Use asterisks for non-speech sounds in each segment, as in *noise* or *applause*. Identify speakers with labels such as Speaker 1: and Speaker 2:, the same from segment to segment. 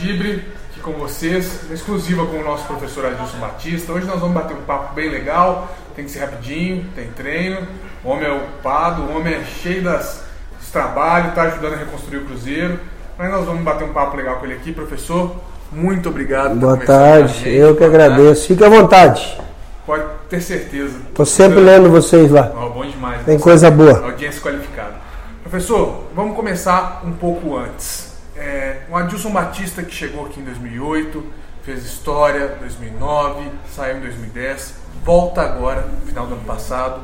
Speaker 1: Dibre, aqui com vocês, exclusiva com o nosso professor Adilson Batista. Hoje nós vamos bater um papo bem legal, tem que ser rapidinho, tem treino. O homem é ocupado, o homem é cheio das, dos trabalhos, está ajudando a reconstruir o Cruzeiro. Mas nós vamos bater um papo legal com ele aqui, professor. Muito obrigado.
Speaker 2: Boa tarde, eu que agradeço. Fique à vontade.
Speaker 1: Pode ter certeza.
Speaker 2: Estou sempre lendo vocês lá.
Speaker 1: Oh, bom demais.
Speaker 2: Tem coisa boa.
Speaker 1: Audiência qualificada. Professor, vamos começar um pouco antes. É, o Adilson Batista que chegou aqui em 2008, fez história 2009, saiu em 2010, volta agora, no final do ano passado,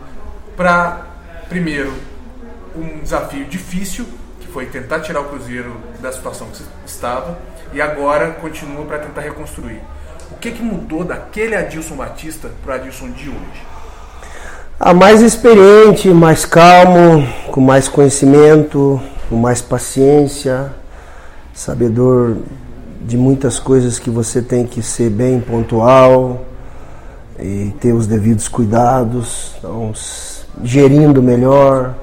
Speaker 1: para, primeiro, um desafio difícil, que foi tentar tirar o Cruzeiro da situação que estava, e agora continua para tentar reconstruir. O que, que mudou daquele Adilson Batista para o Adilson de hoje?
Speaker 2: A ah, mais experiente, mais calmo, com mais conhecimento, com mais paciência, sabedor de muitas coisas que você tem que ser bem pontual e ter os devidos cuidados, então, gerindo melhor,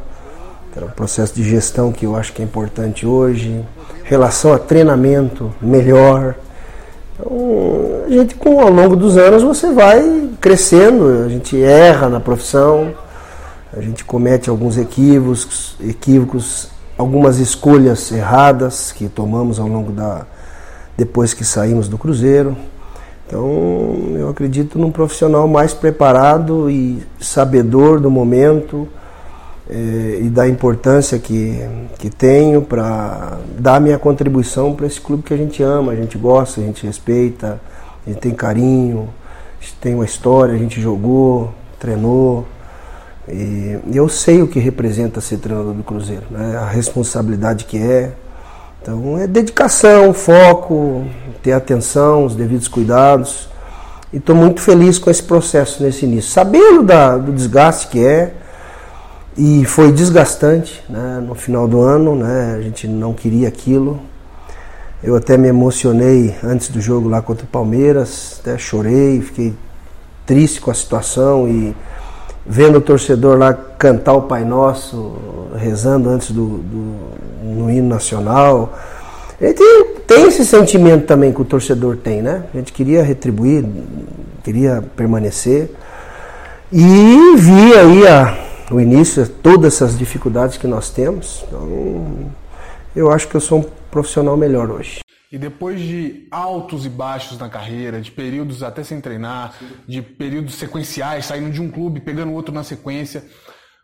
Speaker 2: um processo de gestão que eu acho que é importante hoje, relação a treinamento melhor. Então, a gente com ao longo dos anos você vai crescendo, a gente erra na profissão, a gente comete alguns equívocos, equívocos algumas escolhas erradas que tomamos ao longo da depois que saímos do cruzeiro. Então, eu acredito num profissional mais preparado e sabedor do momento eh, e da importância que, que tenho para dar minha contribuição para esse clube que a gente ama, a gente gosta, a gente respeita, a gente tem carinho, a gente tem uma história, a gente jogou, treinou. E eu sei o que representa ser treinador do Cruzeiro, né? a responsabilidade que é. Então é dedicação, foco, ter atenção, os devidos cuidados. E estou muito feliz com esse processo nesse início, sabendo da, do desgaste que é. E foi desgastante né? no final do ano, né? a gente não queria aquilo. Eu até me emocionei antes do jogo lá contra o Palmeiras, até chorei, fiquei triste com a situação e vendo o torcedor lá cantar o Pai Nosso, rezando antes do, do no hino nacional. A gente tem esse sentimento também que o torcedor tem, né? A gente queria retribuir, queria permanecer. E vi aí a, o início, todas essas dificuldades que nós temos. Então, eu acho que eu sou um profissional melhor hoje.
Speaker 1: E depois de altos e baixos na carreira, de períodos até sem treinar, Sim. de períodos sequenciais, saindo de um clube, pegando outro na sequência,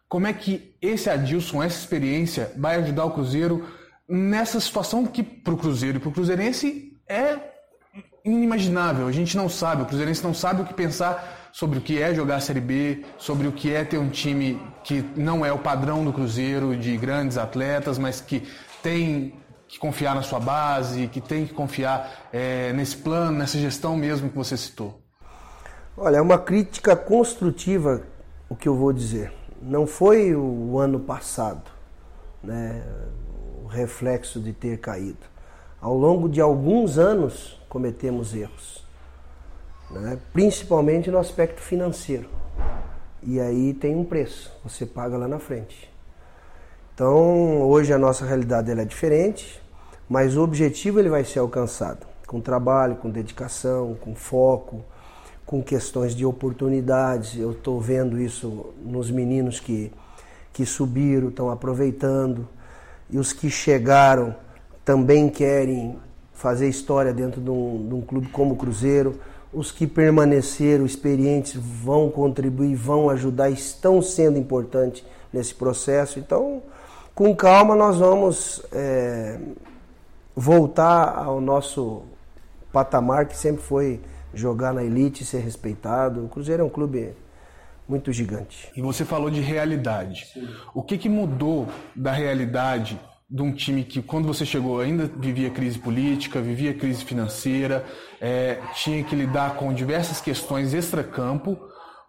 Speaker 1: como é que esse Adilson, essa experiência, vai ajudar o Cruzeiro nessa situação que para o Cruzeiro e para o Cruzeirense é inimaginável. A gente não sabe, o Cruzeirense não sabe o que pensar sobre o que é jogar a Série B, sobre o que é ter um time que não é o padrão do Cruzeiro, de grandes atletas, mas que tem que confiar na sua base, que tem que confiar é, nesse plano, nessa gestão mesmo que você citou?
Speaker 2: Olha, é uma crítica construtiva o que eu vou dizer. Não foi o ano passado, né, o reflexo de ter caído. Ao longo de alguns anos cometemos erros, né, principalmente no aspecto financeiro. E aí tem um preço, você paga lá na frente. Então, hoje a nossa realidade ela é diferente, mas o objetivo ele vai ser alcançado com trabalho, com dedicação, com foco, com questões de oportunidades. Eu estou vendo isso nos meninos que, que subiram, estão aproveitando, e os que chegaram também querem fazer história dentro de um, de um clube como o Cruzeiro. Os que permaneceram experientes vão contribuir, vão ajudar, estão sendo importantes nesse processo. Então, com calma nós vamos é, voltar ao nosso patamar que sempre foi jogar na elite, ser respeitado. O Cruzeiro é um clube muito gigante.
Speaker 1: E você falou de realidade. Sim. O que, que mudou da realidade de um time que, quando você chegou, ainda vivia crise política, vivia crise financeira, é, tinha que lidar com diversas questões extra-campo,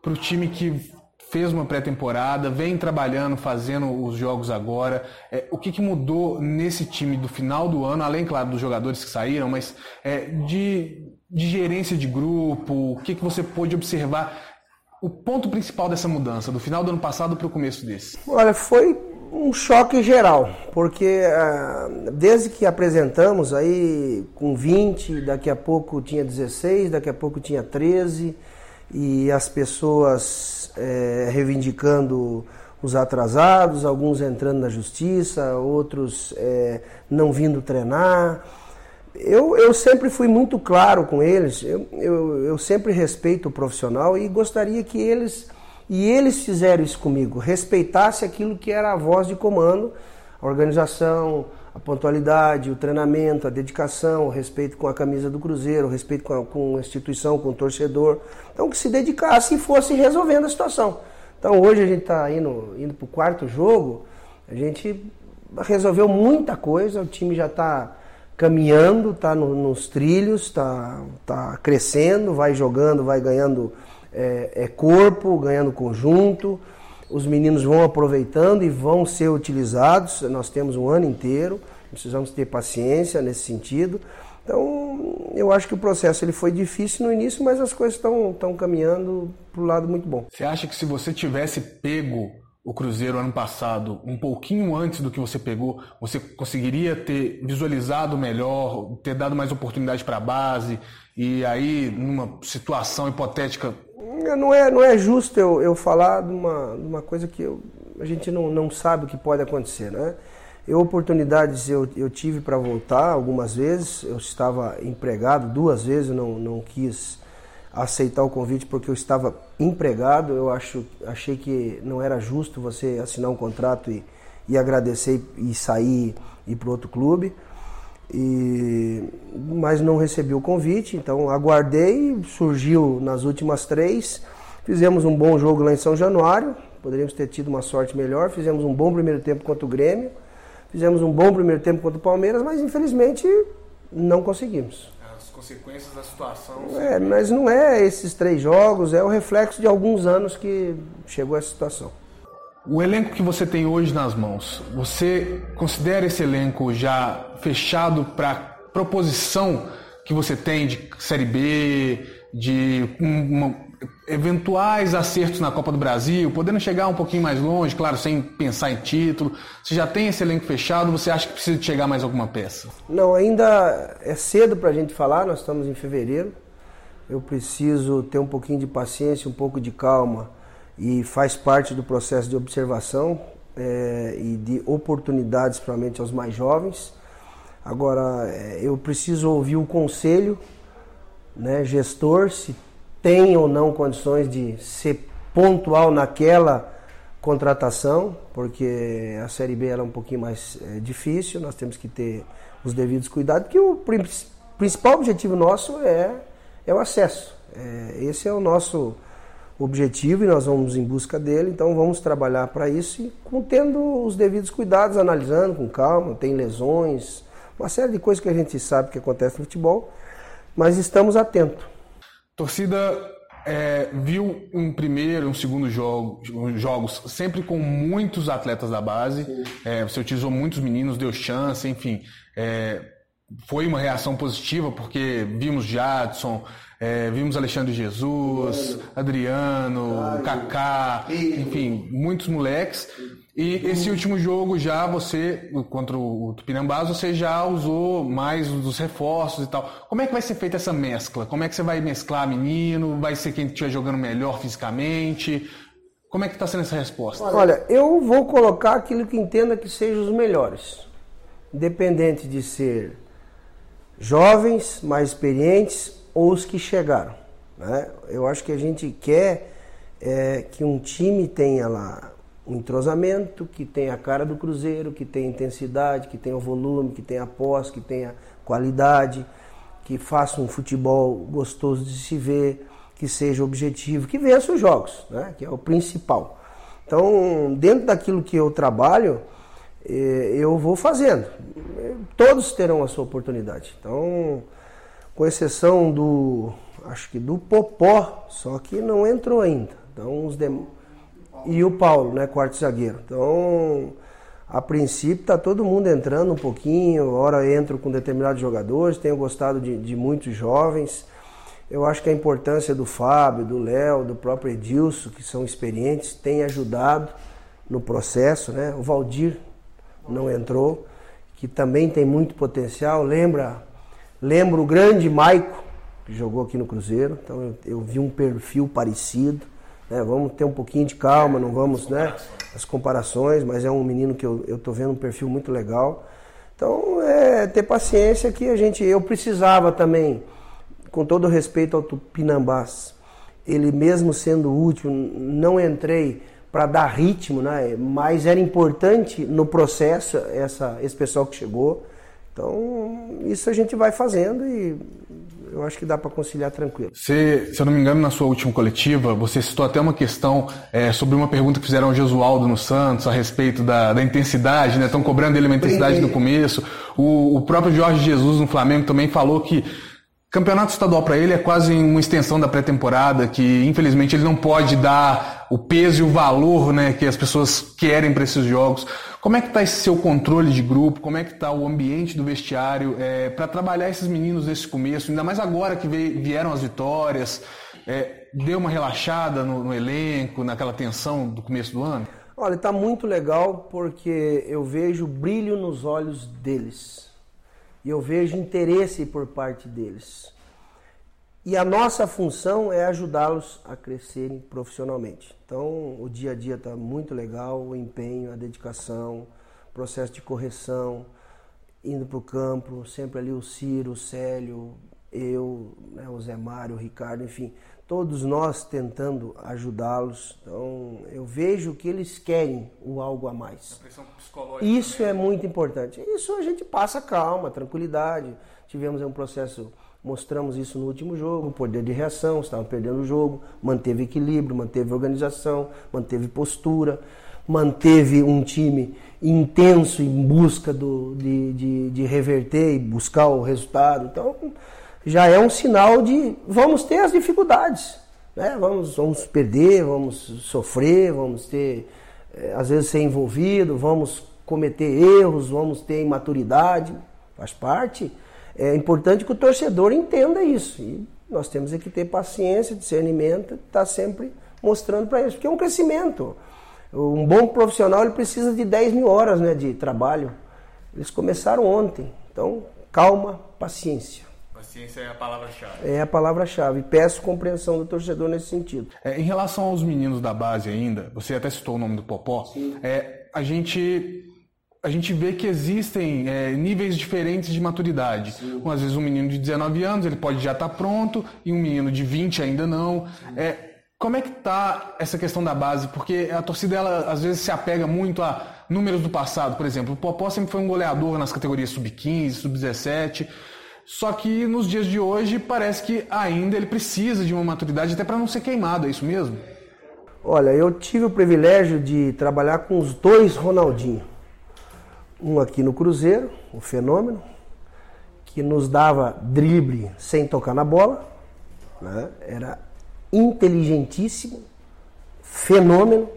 Speaker 1: para o time que fez uma pré-temporada, vem trabalhando, fazendo os jogos agora. É, o que, que, mudou nesse time do final do ano, além, claro, dos jogadores que saíram, mas é, de, de, gerência de grupo, o que, que você pôde observar? O ponto principal dessa mudança, do final do ano passado para o começo desse?
Speaker 2: Olha, foi Um choque geral, porque ah, desde que apresentamos aí com 20, daqui a pouco tinha 16, daqui a pouco tinha 13, e as pessoas é, reivindicando os atrasados, alguns entrando na justiça, outros é, não vindo treinar. Eu, eu sempre fui muito claro com eles, eu, eu, eu sempre respeito o profissional e gostaria que eles, e eles fizeram isso comigo, respeitasse aquilo que era a voz de comando, a organização, a pontualidade, o treinamento, a dedicação, o respeito com a camisa do Cruzeiro, o respeito com a, com a instituição, com o torcedor. Então que se dedicasse e fosse resolvendo a situação. Então hoje a gente está indo, indo para o quarto jogo, a gente resolveu muita coisa, o time já está caminhando, está no, nos trilhos, está tá crescendo, vai jogando, vai ganhando é, é, corpo, ganhando conjunto. Os meninos vão aproveitando e vão ser utilizados. Nós temos um ano inteiro, precisamos ter paciência nesse sentido. Então, eu acho que o processo ele foi difícil no início, mas as coisas estão caminhando para o lado muito bom.
Speaker 1: Você acha que se você tivesse pego o Cruzeiro ano passado, um pouquinho antes do que você pegou, você conseguiria ter visualizado melhor, ter dado mais oportunidade para a base e aí numa situação hipotética?
Speaker 2: Não é, não é justo eu, eu falar de uma, de uma coisa que eu, a gente não, não sabe o que pode acontecer, né? Eu, oportunidades eu, eu tive para voltar algumas vezes, eu estava empregado duas vezes, não, não quis aceitar o convite porque eu estava empregado. Eu acho, achei que não era justo você assinar um contrato e, e agradecer e sair e ir para outro clube. E, mas não recebi o convite, então aguardei, surgiu nas últimas três. Fizemos um bom jogo lá em São Januário, poderíamos ter tido uma sorte melhor. Fizemos um bom primeiro tempo contra o Grêmio, fizemos um bom primeiro tempo contra o Palmeiras, mas infelizmente não conseguimos
Speaker 1: consequências da situação.
Speaker 2: É, mas não é esses três jogos, é o reflexo de alguns anos que chegou essa situação.
Speaker 1: O elenco que você tem hoje nas mãos, você considera esse elenco já fechado para proposição que você tem de Série B, de uma, eventuais acertos na Copa do Brasil, podendo chegar um pouquinho mais longe, claro, sem pensar em título. Você já tem esse elenco fechado, você acha que precisa de chegar mais alguma peça?
Speaker 2: Não, ainda é cedo para a gente falar, nós estamos em fevereiro. Eu preciso ter um pouquinho de paciência, um pouco de calma e faz parte do processo de observação é, e de oportunidades, principalmente aos mais jovens. Agora, é, eu preciso ouvir o conselho, né, gestor, se tem ou não condições de ser pontual naquela contratação, porque a Série B era um pouquinho mais é, difícil, nós temos que ter os devidos cuidados, porque o principal objetivo nosso é, é o acesso. É, esse é o nosso objetivo e nós vamos em busca dele, então vamos trabalhar para isso e com, tendo os devidos cuidados, analisando com calma, tem lesões, uma série de coisas que a gente sabe que acontece no futebol, mas estamos atentos
Speaker 1: torcida é, viu um primeiro, um segundo jogo, jogos sempre com muitos atletas da base. É, você utilizou muitos meninos, deu chance, enfim. É, foi uma reação positiva porque vimos Jadson, é, vimos Alexandre Jesus, Adriano, Kaká, enfim, muitos moleques. E esse último jogo já você, contra o Tupinambás, você já usou mais dos reforços e tal. Como é que vai ser feita essa mescla? Como é que você vai mesclar menino? Vai ser quem estiver jogando melhor fisicamente? Como é que está sendo essa resposta?
Speaker 2: Olha, eu vou colocar aquilo que entenda que sejam os melhores. Independente de ser jovens, mais experientes ou os que chegaram. Né? Eu acho que a gente quer é, que um time tenha lá um entrosamento, que tenha a cara do Cruzeiro, que tenha intensidade, que tenha o volume, que tenha a posse, que tenha qualidade, que faça um futebol gostoso de se ver, que seja objetivo, que vença os jogos, né? que é o principal. Então, dentro daquilo que eu trabalho, eu vou fazendo. Todos terão a sua oportunidade. Então, com exceção do, acho que do Popó, só que não entrou ainda. Então, os demais e o Paulo, né, quarto zagueiro. Então, a princípio tá todo mundo entrando um pouquinho, hora entro com determinados jogadores, tenho gostado de, de muitos jovens. Eu acho que a importância do Fábio, do Léo, do próprio Edilson, que são experientes, tem ajudado no processo, né? O Valdir não entrou, que também tem muito potencial. Lembra, lembra o grande Maico, que jogou aqui no Cruzeiro. Então eu, eu vi um perfil parecido. Né? Vamos ter um pouquinho de calma, não vamos, né? As comparações, mas é um menino que eu, eu tô vendo um perfil muito legal. Então é ter paciência que a gente. Eu precisava também, com todo respeito ao Tupinambás, ele mesmo sendo útil, não entrei para dar ritmo, né? Mas era importante no processo essa, esse pessoal que chegou. Então, isso a gente vai fazendo e eu acho que dá para conciliar tranquilo.
Speaker 1: Você, se eu não me engano, na sua última coletiva, você citou até uma questão é, sobre uma pergunta que fizeram ao Gesualdo no Santos a respeito da, da intensidade, né? Estão cobrando dele uma intensidade no começo. O, o próprio Jorge Jesus no Flamengo também falou que Campeonato estadual para ele é quase uma extensão da pré-temporada, que infelizmente ele não pode dar o peso e o valor né, que as pessoas querem para esses jogos. Como é que está esse seu controle de grupo? Como é que está o ambiente do vestiário é, para trabalhar esses meninos nesse começo? Ainda mais agora que vieram as vitórias, é, deu uma relaxada no, no elenco, naquela tensão do começo do ano?
Speaker 2: Olha, está muito legal porque eu vejo brilho nos olhos deles e eu vejo interesse por parte deles. E a nossa função é ajudá-los a crescerem profissionalmente. Então, o dia a dia está muito legal, o empenho, a dedicação, processo de correção, indo para o campo, sempre ali o Ciro, o Célio, eu, né, o Zé Mário, o Ricardo, enfim, todos nós tentando ajudá-los. Então, eu vejo que eles querem o algo a mais. A Isso é muito importante. Isso a gente passa calma, tranquilidade. Tivemos um processo, mostramos isso no último jogo, poder de reação, estavam perdendo o jogo, manteve equilíbrio, manteve organização, manteve postura, manteve um time intenso em busca do, de, de, de reverter e buscar o resultado. Então, já é um sinal de vamos ter as dificuldades. Né? Vamos, vamos perder, vamos sofrer, vamos ter, é, às vezes, ser envolvido, vamos cometer erros, vamos ter imaturidade, faz parte. É importante que o torcedor entenda isso. E nós temos que ter paciência, discernimento, estar tá sempre mostrando para eles, porque é um crescimento. Um bom profissional ele precisa de 10 mil horas né, de trabalho. Eles começaram ontem. Então, calma, paciência.
Speaker 1: Paciência é a palavra-chave.
Speaker 2: É a palavra-chave. Peço compreensão do torcedor nesse sentido.
Speaker 1: É, em relação aos meninos da base ainda, você até citou o nome do Popó, é, a gente a gente vê que existem é, níveis diferentes de maturidade. Sim. Às vezes um menino de 19 anos ele pode já estar tá pronto e um menino de 20 ainda não. É, como é que tá essa questão da base? Porque a torcida ela às vezes se apega muito a números do passado, por exemplo. O Popó sempre foi um goleador nas categorias sub-15, sub-17. Só que nos dias de hoje parece que ainda ele precisa de uma maturidade até para não ser queimado, é isso mesmo?
Speaker 2: Olha, eu tive o privilégio de trabalhar com os dois Ronaldinho. Um aqui no Cruzeiro, o Fenômeno, que nos dava drible sem tocar na bola, né? era inteligentíssimo, fenômeno,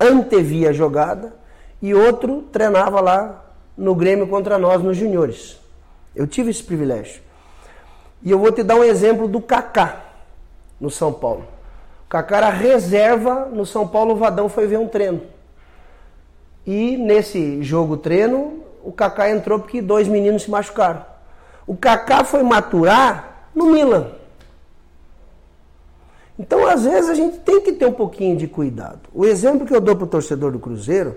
Speaker 2: antevia a jogada, e outro treinava lá no Grêmio contra nós nos juniores. Eu tive esse privilégio. E eu vou te dar um exemplo do Kaká no São Paulo. O Kaká era reserva no São Paulo, o Vadão foi ver um treino. E nesse jogo treino, o Kaká entrou porque dois meninos se machucaram. O Kaká foi maturar no Milan. Então, às vezes, a gente tem que ter um pouquinho de cuidado. O exemplo que eu dou para o torcedor do Cruzeiro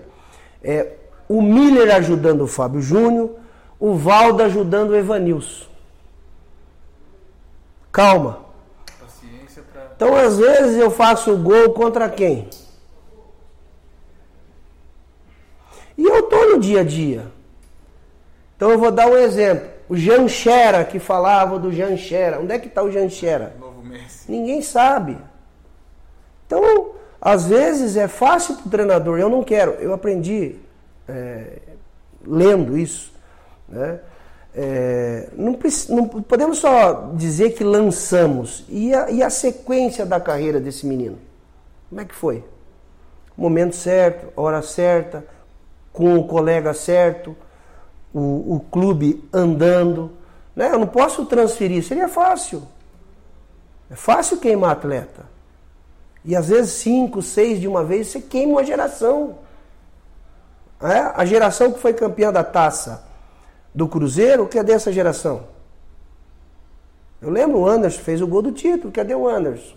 Speaker 2: é o Miller ajudando o Fábio Júnior, o Valdo ajudando o Evanilson. Calma. Pra... Então, às vezes, eu faço o gol contra quem? E eu estou no dia a dia. Então, eu vou dar um exemplo. O Janchera, que falava do Janchera. Onde é que está o Janchera? Novo Messi. Ninguém sabe. Então, às vezes, é fácil para o treinador. Eu não quero. Eu aprendi é, lendo isso. Né? É, não, não, podemos só dizer que lançamos. E a, e a sequência da carreira desse menino? Como é que foi? Momento certo, hora certa, com o colega certo, o, o clube andando. Né? Eu não posso transferir, seria fácil. É fácil queimar atleta. E às vezes cinco, seis de uma vez, você queima uma geração. É? A geração que foi campeã da taça do Cruzeiro, cadê essa geração? Eu lembro o Anderson fez o gol do título, cadê o Anderson?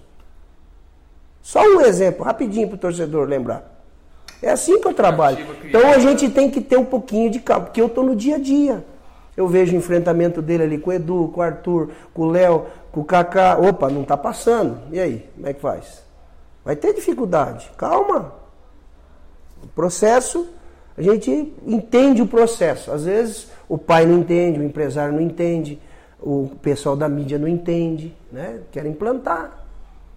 Speaker 2: Só um exemplo, rapidinho para o torcedor lembrar. É assim que eu trabalho. Então a gente tem que ter um pouquinho de calma, porque eu estou no dia a dia. Eu vejo o enfrentamento dele ali com o Edu, com o Arthur, com o Léo, com o Kaká. Opa, não está passando. E aí, como é que faz? Vai ter dificuldade. Calma. O processo, a gente entende o processo. Às vezes o pai não entende, o empresário não entende, o pessoal da mídia não entende, né? Quer implantar.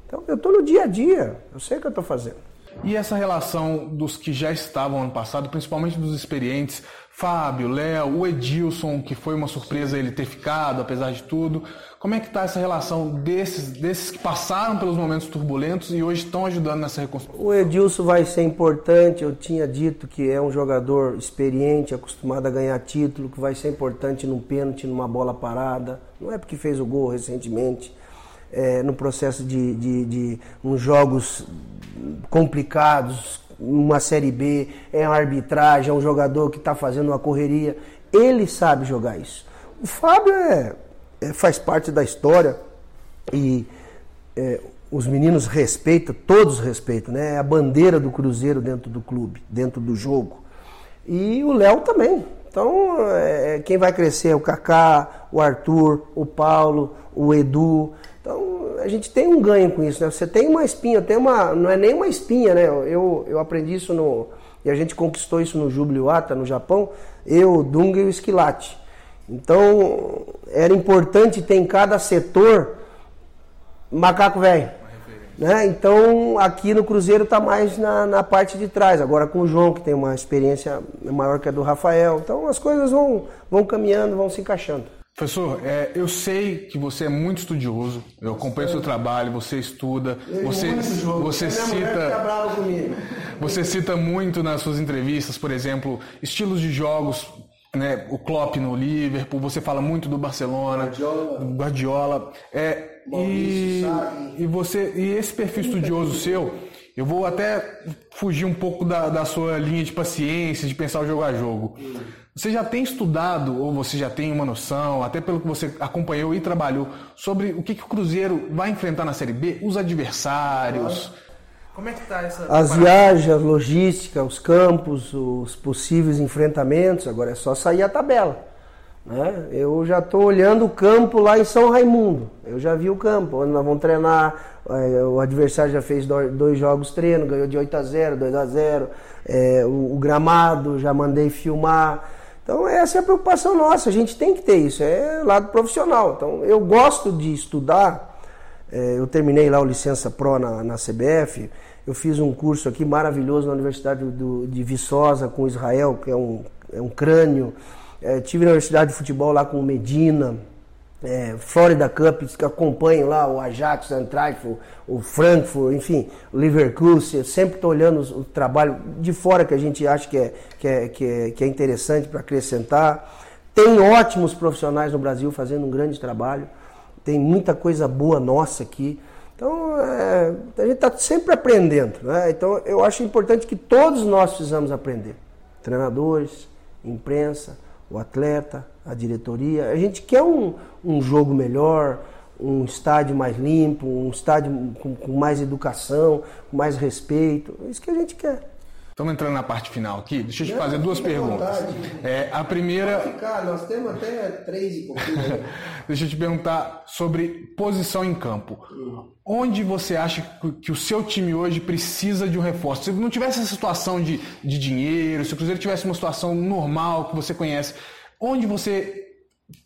Speaker 2: Então eu estou no dia a dia, eu sei o que eu estou fazendo.
Speaker 1: E essa relação dos que já estavam ano passado, principalmente dos experientes, Fábio, Léo, o Edilson, que foi uma surpresa ele ter ficado, apesar de tudo. Como é que está essa relação desses, desses que passaram pelos momentos turbulentos e hoje estão ajudando nessa reconstrução?
Speaker 2: O Edilson vai ser importante, eu tinha dito que é um jogador experiente, acostumado a ganhar título, que vai ser importante num pênalti, numa bola parada. Não é porque fez o gol recentemente, é, no processo de, de, de uns jogos complicados, uma Série B, é uma arbitragem, é um jogador que está fazendo uma correria. Ele sabe jogar isso. O Fábio é, é faz parte da história e é, os meninos respeitam, todos respeitam, né? É a bandeira do Cruzeiro dentro do clube, dentro do jogo. E o Léo também. Então, é, quem vai crescer é o Kaká, o Arthur, o Paulo, o Edu. Então, a gente tem um ganho com isso, né? Você tem uma espinha, tem uma, não é nem uma espinha, né? Eu, eu aprendi isso no, e a gente conquistou isso no Júbilo Ata, no Japão, eu, Dunga e o Esquilate. Então, era importante ter em cada setor macaco velho. Né? Então, aqui no Cruzeiro está mais na, na parte de trás. Agora com o João, que tem uma experiência maior que a do Rafael. Então, as coisas vão, vão caminhando, vão se encaixando.
Speaker 1: Professor, é, eu sei que você é muito estudioso, eu acompanho o seu trabalho, você estuda, você, você cita. Você cita muito nas suas entrevistas, por exemplo, estilos de jogos, né, o Klopp no Liverpool, você fala muito do Barcelona, Guardiola, Guardiola é, e, e você e esse perfil estudioso seu, eu vou até fugir um pouco da, da sua linha de paciência, de pensar o jogo a jogo. Você já tem estudado, ou você já tem uma noção, até pelo que você acompanhou e trabalhou, sobre o que, que o Cruzeiro vai enfrentar na Série B, os adversários?
Speaker 2: Como é que está essa. As viagens, a logística, os campos, os possíveis enfrentamentos, agora é só sair a tabela. Né? Eu já estou olhando o campo lá em São Raimundo. Eu já vi o campo, onde nós vamos treinar. É, o adversário já fez dois jogos treino, ganhou de 8 a 0, 2 a 0. É, o, o gramado, já mandei filmar. Então essa é a preocupação nossa, a gente tem que ter isso, é lado profissional. Então eu gosto de estudar, é, eu terminei lá o licença Pro na, na CBF, eu fiz um curso aqui maravilhoso na Universidade do, de Viçosa com Israel, que é um, é um crânio. É, tive na Universidade de Futebol lá com Medina, é, Florida Cup, que acompanham lá o Ajax, o Eintracht, o Frankfurt, enfim, o Leverkusen. Eu sempre estou olhando o trabalho de fora que a gente acha que é, que é, que é, que é interessante para acrescentar. Tem ótimos profissionais no Brasil fazendo um grande trabalho. Tem muita coisa boa nossa aqui. Então, é, a gente está sempre aprendendo. Né? Então, eu acho importante que todos nós precisamos aprender. Treinadores, imprensa, o atleta, a diretoria. A gente quer um, um jogo melhor, um estádio mais limpo, um estádio com, com mais educação, com mais respeito. É isso que a gente quer.
Speaker 1: Estamos entrando na parte final aqui. Deixa eu te fazer duas perguntas. É, a primeira.
Speaker 2: Ficar, nós temos até três e pouquinho. *laughs*
Speaker 1: Deixa eu te perguntar sobre posição em campo. Onde você acha que o seu time hoje precisa de um reforço? Se não tivesse essa situação de, de dinheiro, se o Cruzeiro tivesse uma situação normal que você conhece, onde você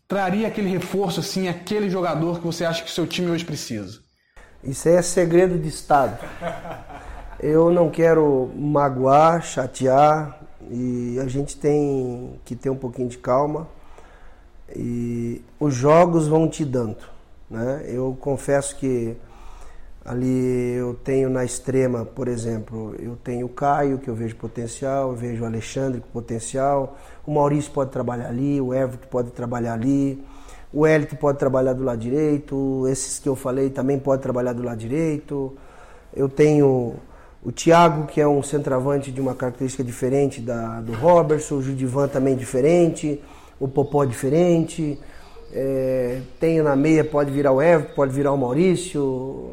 Speaker 1: traria aquele reforço, assim, aquele jogador que você acha que o seu time hoje precisa?
Speaker 2: Isso aí é segredo de Estado. Eu não quero magoar, chatear e a gente tem que ter um pouquinho de calma e os jogos vão te dando. Né? Eu confesso que ali eu tenho na extrema, por exemplo, eu tenho o Caio, que eu vejo potencial, eu vejo o Alexandre com potencial, o Maurício pode trabalhar ali, o Everton pode trabalhar ali, o Elito pode trabalhar do lado direito, esses que eu falei também pode trabalhar do lado direito. Eu tenho O Thiago, que é um centroavante de uma característica diferente da, do Robertson, o Judivan também diferente, o Popó diferente. É, tenho na meia, pode virar o Everton, pode virar o Maurício.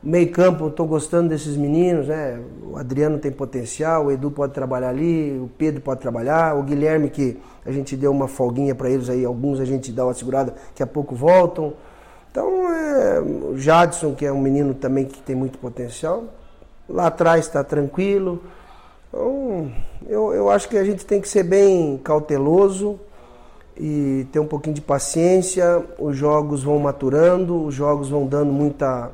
Speaker 2: Meio campo, estou gostando desses meninos, né? O Adriano tem potencial, o Edu pode trabalhar ali, o Pedro pode trabalhar, o Guilherme que a gente deu uma folguinha para eles aí, alguns a gente dá uma segurada, que a pouco voltam. Então, é, o Jadson, que é um menino também que tem muito potencial, lá atrás está tranquilo. Então, eu, eu acho que a gente tem que ser bem cauteloso e ter um pouquinho de paciência. Os jogos vão maturando, os jogos vão dando muita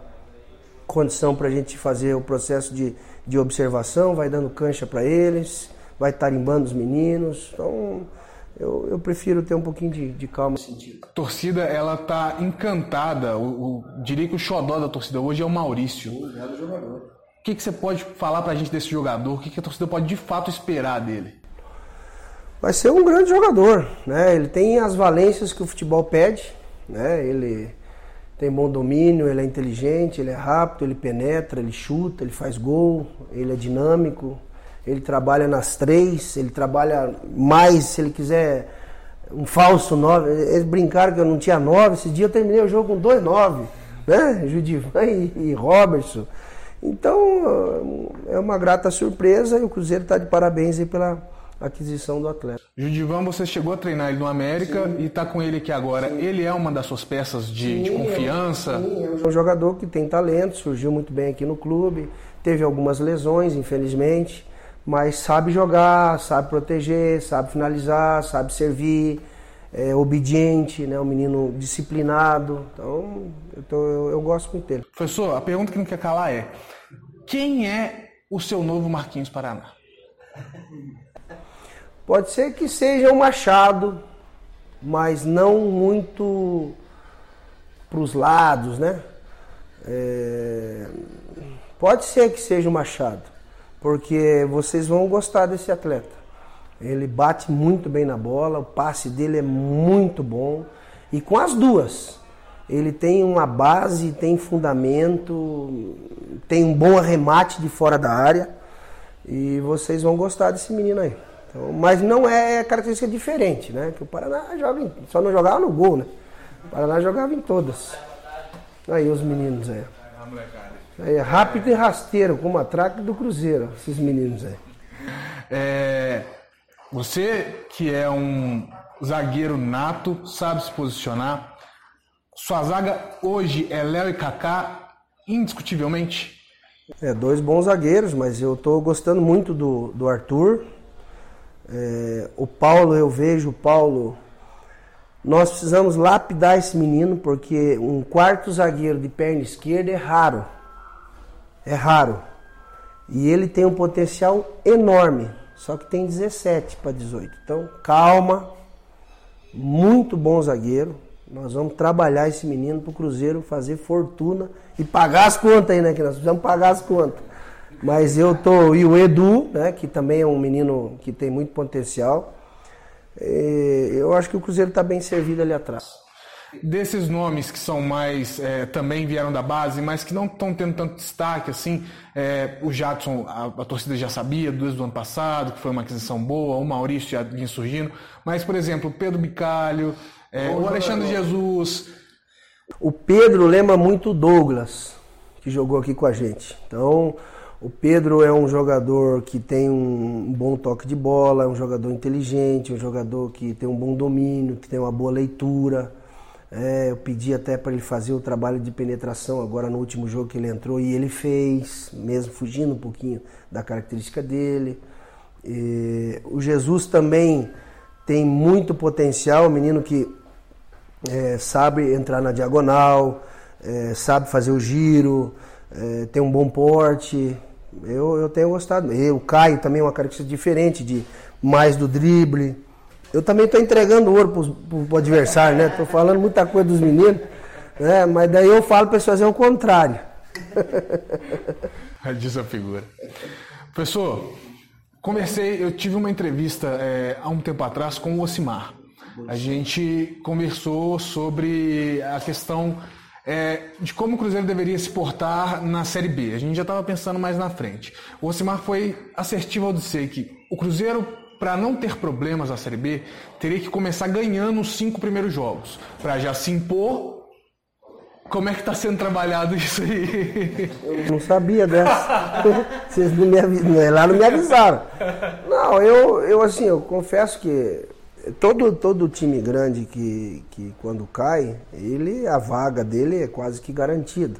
Speaker 2: condição para a gente fazer o processo de, de observação, vai dando cancha para eles, vai tarimbando os meninos. Então, eu, eu prefiro ter um pouquinho de, de calma nesse sentido.
Speaker 1: A torcida, ela tá encantada. O, o, diria que o xodó da torcida hoje é o Maurício. O jogador. Que, que você pode falar pra gente desse jogador? O que, que a torcida pode de fato esperar dele?
Speaker 2: Vai ser um grande jogador, né? Ele tem as valências que o futebol pede, né? Ele tem bom domínio, ele é inteligente, ele é rápido, ele penetra, ele chuta, ele faz gol, ele é dinâmico, ele trabalha nas três, ele trabalha mais, se ele quiser, um falso nove. Eles brincaram que eu não tinha nove, esse dia eu terminei o jogo com dois nove, né? Judivan e, e Robertson. Então, é uma grata surpresa e o Cruzeiro está de parabéns aí pela aquisição do atleta.
Speaker 1: Judivan, você chegou a treinar ele no América sim. e está com ele aqui agora. Sim. Ele é uma das suas peças de, sim, de confiança?
Speaker 2: Sim, é um jogador que tem talento, surgiu muito bem aqui no clube, teve algumas lesões, infelizmente mas sabe jogar, sabe proteger, sabe finalizar, sabe servir, é obediente, né? um menino disciplinado. Então, eu, tô, eu, eu gosto muito dele.
Speaker 1: Professor, a pergunta que não quer calar é: quem é o seu novo Marquinhos Paraná?
Speaker 2: Pode ser que seja um Machado, mas não muito para os lados, né? É... Pode ser que seja o Machado porque vocês vão gostar desse atleta. Ele bate muito bem na bola, o passe dele é muito bom e com as duas. Ele tem uma base, tem fundamento, tem um bom arremate de fora da área e vocês vão gostar desse menino aí. Então, mas não é característica diferente, né? Que o Paraná joga em, só não jogava no gol, né? O Paraná jogava em todas. Aí os meninos aí. É rápido e rasteiro, como a traque do Cruzeiro, esses meninos aí.
Speaker 1: É, você que é um zagueiro nato, sabe se posicionar. Sua zaga hoje é Léo e Kaká, indiscutivelmente?
Speaker 2: É, dois bons zagueiros, mas eu estou gostando muito do, do Arthur. É, o Paulo, eu vejo o Paulo. Nós precisamos lapidar esse menino, porque um quarto zagueiro de perna esquerda é raro é raro. E ele tem um potencial enorme, só que tem 17 para 18. Então, calma. Muito bom zagueiro. Nós vamos trabalhar esse menino para o Cruzeiro fazer fortuna e pagar as contas aí, né? Que nós precisamos pagar as contas. Mas eu tô. E o Edu, né? Que também é um menino que tem muito potencial. Eu acho que o Cruzeiro está bem servido ali atrás.
Speaker 1: Desses nomes que são mais, é, também vieram da base, mas que não estão tendo tanto destaque, assim, é, o Jadson, a, a, torcida já sabia desde o ano passado, que foi uma aquisição boa, o Maurício já vinha surgindo, mas, por exemplo, o Pedro Bicalho, é, o Alexandre Jesus.
Speaker 2: O Pedro lembra muito o Douglas, que jogou aqui com a gente. Então, o Pedro é um jogador que tem um bom toque de bola, é um jogador inteligente, um jogador que tem um bom domínio, que tem uma boa leitura. É, eu pedi até para ele fazer o trabalho de penetração agora no último jogo que ele entrou e ele fez, mesmo fugindo um pouquinho da característica dele. E, o Jesus também tem muito potencial, um menino que é, sabe entrar na diagonal, é, sabe fazer o giro, é, tem um bom porte. Eu, eu tenho gostado. E o Caio também é uma característica diferente, de mais do drible. Eu também estou entregando ouro para o adversário, né? Estou falando muita coisa dos meninos, né? Mas daí eu falo para eles fazerem o contrário. *laughs*
Speaker 1: Diz a figura. Professor, conversei, eu tive uma entrevista é, há um tempo atrás com o Osimar. A gente conversou sobre a questão é, de como o Cruzeiro deveria se portar na Série B. A gente já estava pensando mais na frente. O Osimar foi assertivo ao dizer que o Cruzeiro, para não ter problemas na Série B, teria que começar ganhando os cinco primeiros jogos, para já se impor. Como é que está sendo trabalhado isso aí?
Speaker 2: Eu não sabia dessa. *laughs* Vocês não me avisaram, lá não me avisaram. Não, eu, eu assim, eu confesso que todo, todo time grande que, que quando cai, ele a vaga dele é quase que garantida.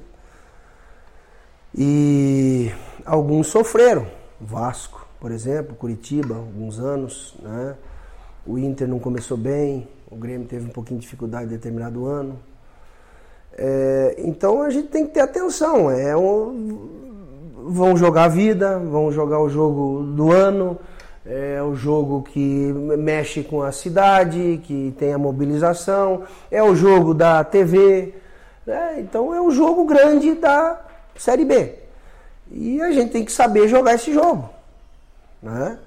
Speaker 2: E alguns sofreram. Vasco, por exemplo, Curitiba, alguns anos, né? O Inter não começou bem, o Grêmio teve um pouquinho de dificuldade em determinado ano. É, então a gente tem que ter atenção. É um, vão jogar a vida, vão jogar o jogo do ano é o jogo que mexe com a cidade, que tem a mobilização, é o jogo da TV, né? então é o jogo grande da Série B. E a gente tem que saber jogar esse jogo, né?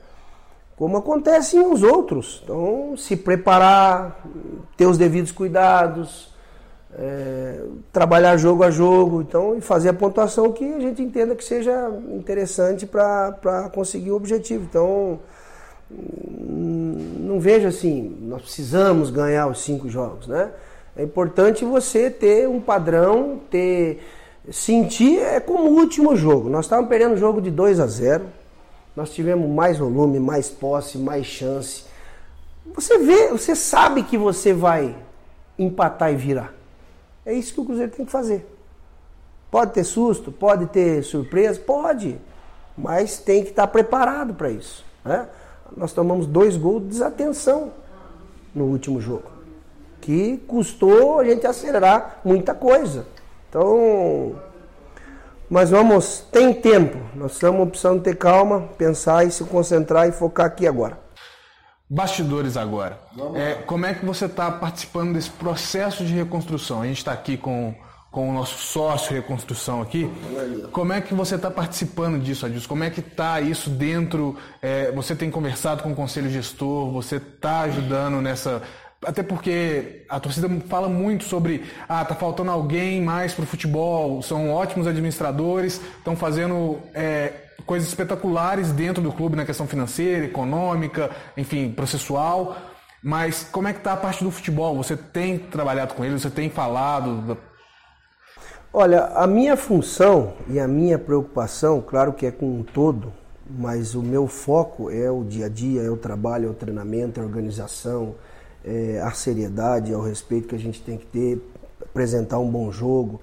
Speaker 2: como acontece em os outros. Então, se preparar, ter os devidos cuidados, é, trabalhar jogo a jogo, então, e fazer a pontuação que a gente entenda que seja interessante para conseguir o objetivo. Então, não vejo assim, nós precisamos ganhar os cinco jogos, né? É importante você ter um padrão, ter sentir é como o último jogo. Nós estávamos perdendo o jogo de 2 a 0. Nós tivemos mais volume, mais posse, mais chance. Você vê, você sabe que você vai empatar e virar. É isso que o Cruzeiro tem que fazer. Pode ter susto, pode ter surpresa, pode, mas tem que estar preparado para isso. Né? Nós tomamos dois gols de desatenção no último jogo, que custou a gente acelerar muita coisa. Então, mas vamos, tem tempo. Nós estamos precisando ter calma, pensar e se concentrar e focar aqui agora.
Speaker 1: Bastidores agora. É, como é que você está participando desse processo de reconstrução? A gente está aqui com, com o nosso sócio reconstrução aqui. Como é que você está participando disso, Adilson? Como é que está isso dentro? É, você tem conversado com o conselho gestor? Você está ajudando nessa até porque a torcida fala muito sobre ah tá faltando alguém mais para o futebol são ótimos administradores estão fazendo é, coisas espetaculares dentro do clube na questão financeira, econômica, enfim, processual. Mas como é que está a parte do futebol? Você tem trabalhado com ele? Você tem falado?
Speaker 2: Olha, a minha função e a minha preocupação, claro que é com um todo, mas o meu foco é o dia a dia, é o trabalho, é o treinamento, é a organização, é a seriedade, é o respeito que a gente tem que ter, apresentar um bom jogo.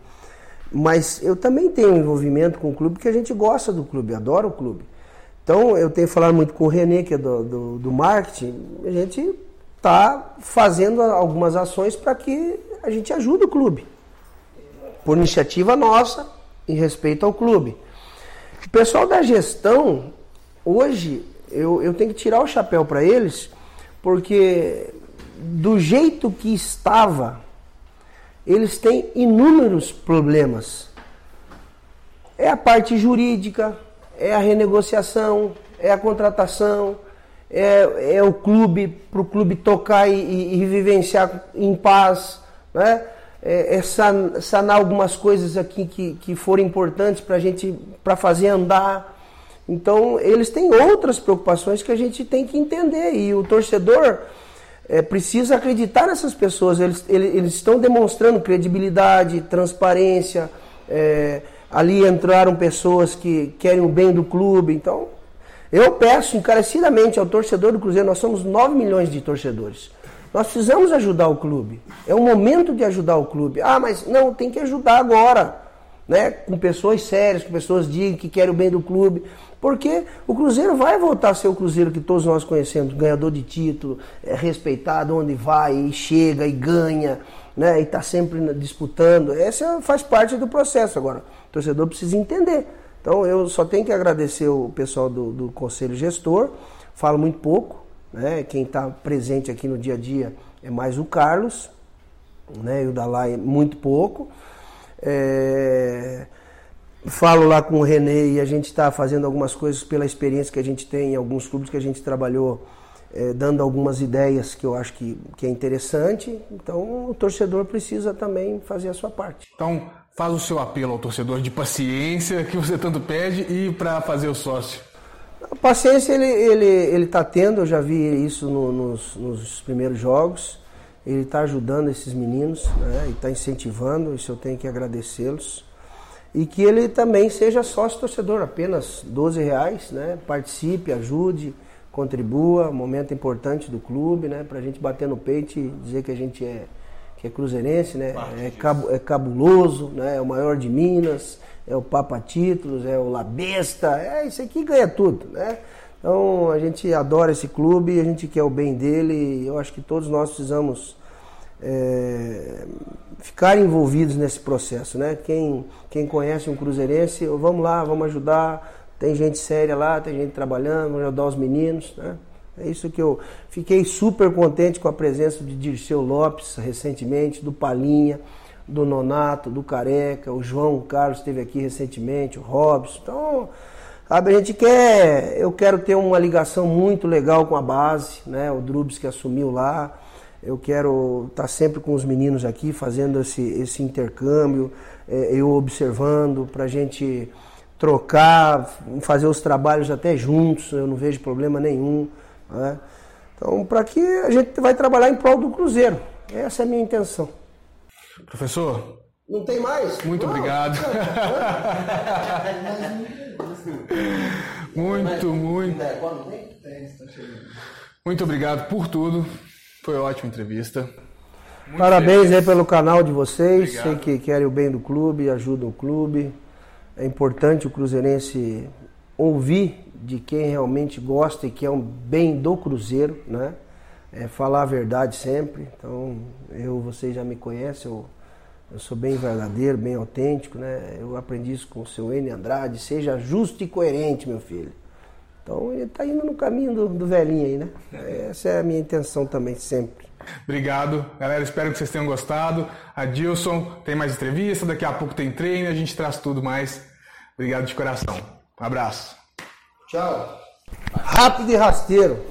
Speaker 2: Mas eu também tenho envolvimento com o clube porque a gente gosta do clube, adora o clube. Então eu tenho falado muito com o Renê, que é do, do, do marketing, a gente está fazendo algumas ações para que a gente ajude o clube. Por iniciativa nossa, em respeito ao clube. O pessoal da gestão, hoje, eu, eu tenho que tirar o chapéu para eles, porque do jeito que estava eles têm inúmeros problemas. É a parte jurídica, é a renegociação, é a contratação, é, é o clube, para o clube tocar e, e, vivenciar em paz, né? é, é sanar algumas coisas aqui que, que foram importantes para a gente, para fazer andar. Então, eles têm outras preocupações que a gente tem que entender. E o torcedor, é, precisa acreditar nessas pessoas. Eles, eles, eles estão demonstrando credibilidade, transparência. É, ali entraram pessoas que querem o bem do clube. Então, eu peço encarecidamente ao torcedor do Cruzeiro, nós somos 9 milhões de torcedores. Nós precisamos ajudar o clube. É o momento de ajudar o clube. Ah, mas não, tem que ajudar agora. Né? Com pessoas sérias, com pessoas dignas, que querem o bem do clube. Porque o Cruzeiro vai voltar a ser o Cruzeiro que todos nós conhecemos, ganhador de título, é respeitado onde vai, e chega e ganha, né? E está sempre disputando. Essa faz parte do processo agora. O torcedor precisa entender. Então eu só tenho que agradecer o pessoal do, do Conselho Gestor, falo muito pouco, né? Quem está presente aqui no dia a dia é mais o Carlos, né? E o Dalai muito pouco. É falo lá com o Renê e a gente está fazendo algumas coisas pela experiência que a gente tem em alguns clubes que a gente trabalhou é, dando algumas ideias que eu acho que, que é interessante. Então o torcedor precisa também fazer a sua parte.
Speaker 1: Então faz o seu apelo ao torcedor de paciência que você tanto pede e para fazer o sócio.
Speaker 2: A paciência ele ele ele está tendo. Eu já vi isso no, nos, nos primeiros jogos. Ele está ajudando esses meninos, né? E está incentivando. Isso eu tenho que agradecê-los e que ele também seja sócio torcedor, apenas 12 reais, né? Participe, ajude, contribua, momento importante do clube, né? Para a gente bater no peito e dizer que a gente é que é cruzeirense, né? É, cab é cabuloso, né? É o maior de Minas, é o Papa Títulos, é o Labesta, é isso aqui ganha tudo, né? Então a gente adora esse clube, a gente quer o bem dele, e eu acho que todos nós precisamos é, ficar envolvidos nesse processo, né? Quem, quem conhece um cruzeirense, vamos lá, vamos ajudar. Tem gente séria lá, tem gente trabalhando, vamos ajudar os meninos, né? É isso que eu fiquei super contente com a presença de Dirceu Lopes recentemente, do Palinha, do Nonato, do Careca, o João Carlos esteve aqui recentemente, o Robson. Então, sabe, a gente quer, eu quero ter uma ligação muito legal com a base, né? O Drubs que assumiu lá. Eu quero estar tá sempre com os meninos aqui, fazendo esse, esse intercâmbio, é, eu observando, para a gente trocar, fazer os trabalhos até juntos, eu não vejo problema nenhum. Né? Então, para que a gente vai trabalhar em prol do Cruzeiro. Essa é a minha intenção.
Speaker 1: Professor.
Speaker 2: Não tem mais?
Speaker 1: Muito não. obrigado. *laughs* muito, muito. Muito obrigado por tudo. Foi ótima entrevista.
Speaker 2: Muito Parabéns feliz. aí pelo canal de vocês. Obrigado. Sei que querem o bem do clube, ajudam o clube. É importante o Cruzeirense ouvir de quem realmente gosta e que é um bem do Cruzeiro, né? É falar a verdade sempre. Então, eu, vocês já me conhecem, eu, eu sou bem verdadeiro, bem autêntico, né? Eu aprendi isso com o seu N. Andrade. Seja justo e coerente, meu filho. Então ele está indo no caminho do, do, velhinho aí, né? Essa é a minha intenção também, sempre.
Speaker 1: Obrigado. Galera, espero que vocês tenham gostado. Adilson, tem mais entrevista, daqui a pouco tem treino, a gente traz tudo mais. Obrigado de coração. Um abraço.
Speaker 2: Tchau. Rápido e rasteiro.